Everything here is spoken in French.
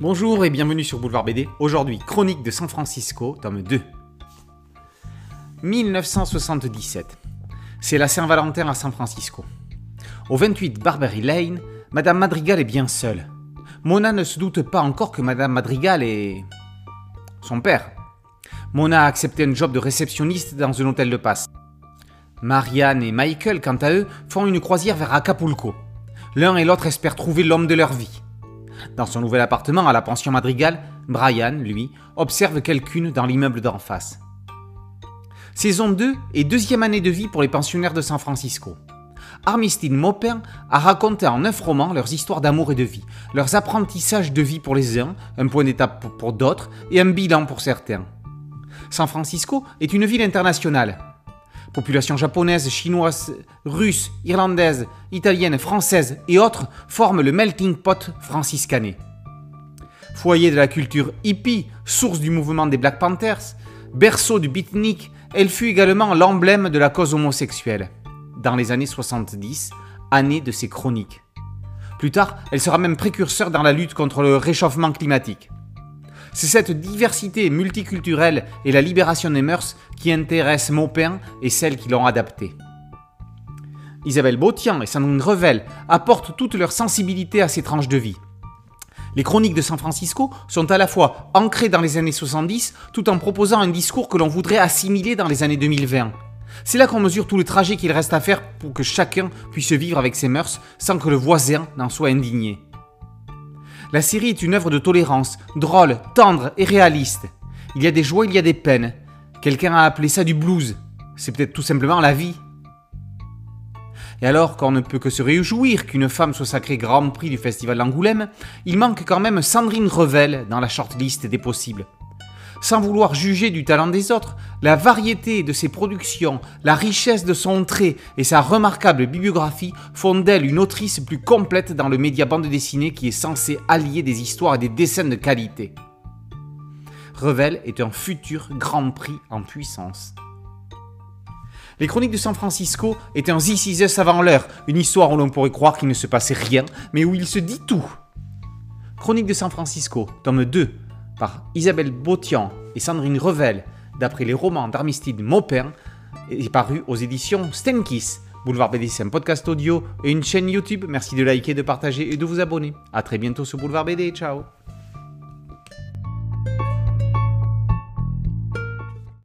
Bonjour et bienvenue sur Boulevard BD. Aujourd'hui, Chronique de San Francisco, tome 2. 1977. C'est la Saint-Valentin à San Francisco. Au 28 Barbary Lane, Madame Madrigal est bien seule. Mona ne se doute pas encore que Madame Madrigal est. son père. Mona a accepté un job de réceptionniste dans un hôtel de passe. Marianne et Michael, quant à eux, font une croisière vers Acapulco. L'un et l'autre espèrent trouver l'homme de leur vie. Dans son nouvel appartement à la pension Madrigal, Brian, lui, observe quelqu'une dans l'immeuble d'en face. Saison 2 et deuxième année de vie pour les pensionnaires de San Francisco. Armistead Maupin a raconté en neuf romans leurs histoires d'amour et de vie, leurs apprentissages de vie pour les uns, un point d'étape pour d'autres et un bilan pour certains. San Francisco est une ville internationale, Populations japonaises, chinoises, russes, irlandaises, italiennes, françaises et autres forment le melting pot franciscané. Foyer de la culture hippie, source du mouvement des Black Panthers, berceau du beatnik, elle fut également l'emblème de la cause homosexuelle. Dans les années 70, année de ses chroniques. Plus tard, elle sera même précurseur dans la lutte contre le réchauffement climatique. C'est cette diversité multiculturelle et la libération des mœurs qui intéressent Maupin et celles qui l'ont adapté. Isabelle Bautian et Sandrine Revel apportent toute leur sensibilité à ces tranches de vie. Les chroniques de San Francisco sont à la fois ancrées dans les années 70 tout en proposant un discours que l'on voudrait assimiler dans les années 2020. C'est là qu'on mesure tout le trajet qu'il reste à faire pour que chacun puisse vivre avec ses mœurs sans que le voisin n'en soit indigné. La série est une œuvre de tolérance, drôle, tendre et réaliste. Il y a des joies, il y a des peines. Quelqu'un a appelé ça du blues. C'est peut-être tout simplement la vie. Et alors qu'on ne peut que se réjouir qu'une femme soit sacrée Grand Prix du Festival d'Angoulême, il manque quand même Sandrine Revel dans la shortlist des possibles sans vouloir juger du talent des autres, la variété de ses productions, la richesse de son trait et sa remarquable bibliographie font d'elle une autrice plus complète dans le média bande dessinée qui est censé allier des histoires et des dessins de qualité. Revel est un futur Grand Prix en puissance. Les Chroniques de San Francisco est un This Is avant l'heure, une histoire où l'on pourrait croire qu'il ne se passait rien, mais où il se dit tout. Chroniques de San Francisco, tome 2, par Isabelle Bautian et Sandrine Revel, d'après les romans d'Armistide Maupin, est paru aux éditions Stenkis. Boulevard BD, c'est un podcast audio et une chaîne YouTube. Merci de liker, de partager et de vous abonner. A très bientôt sur Boulevard BD. Ciao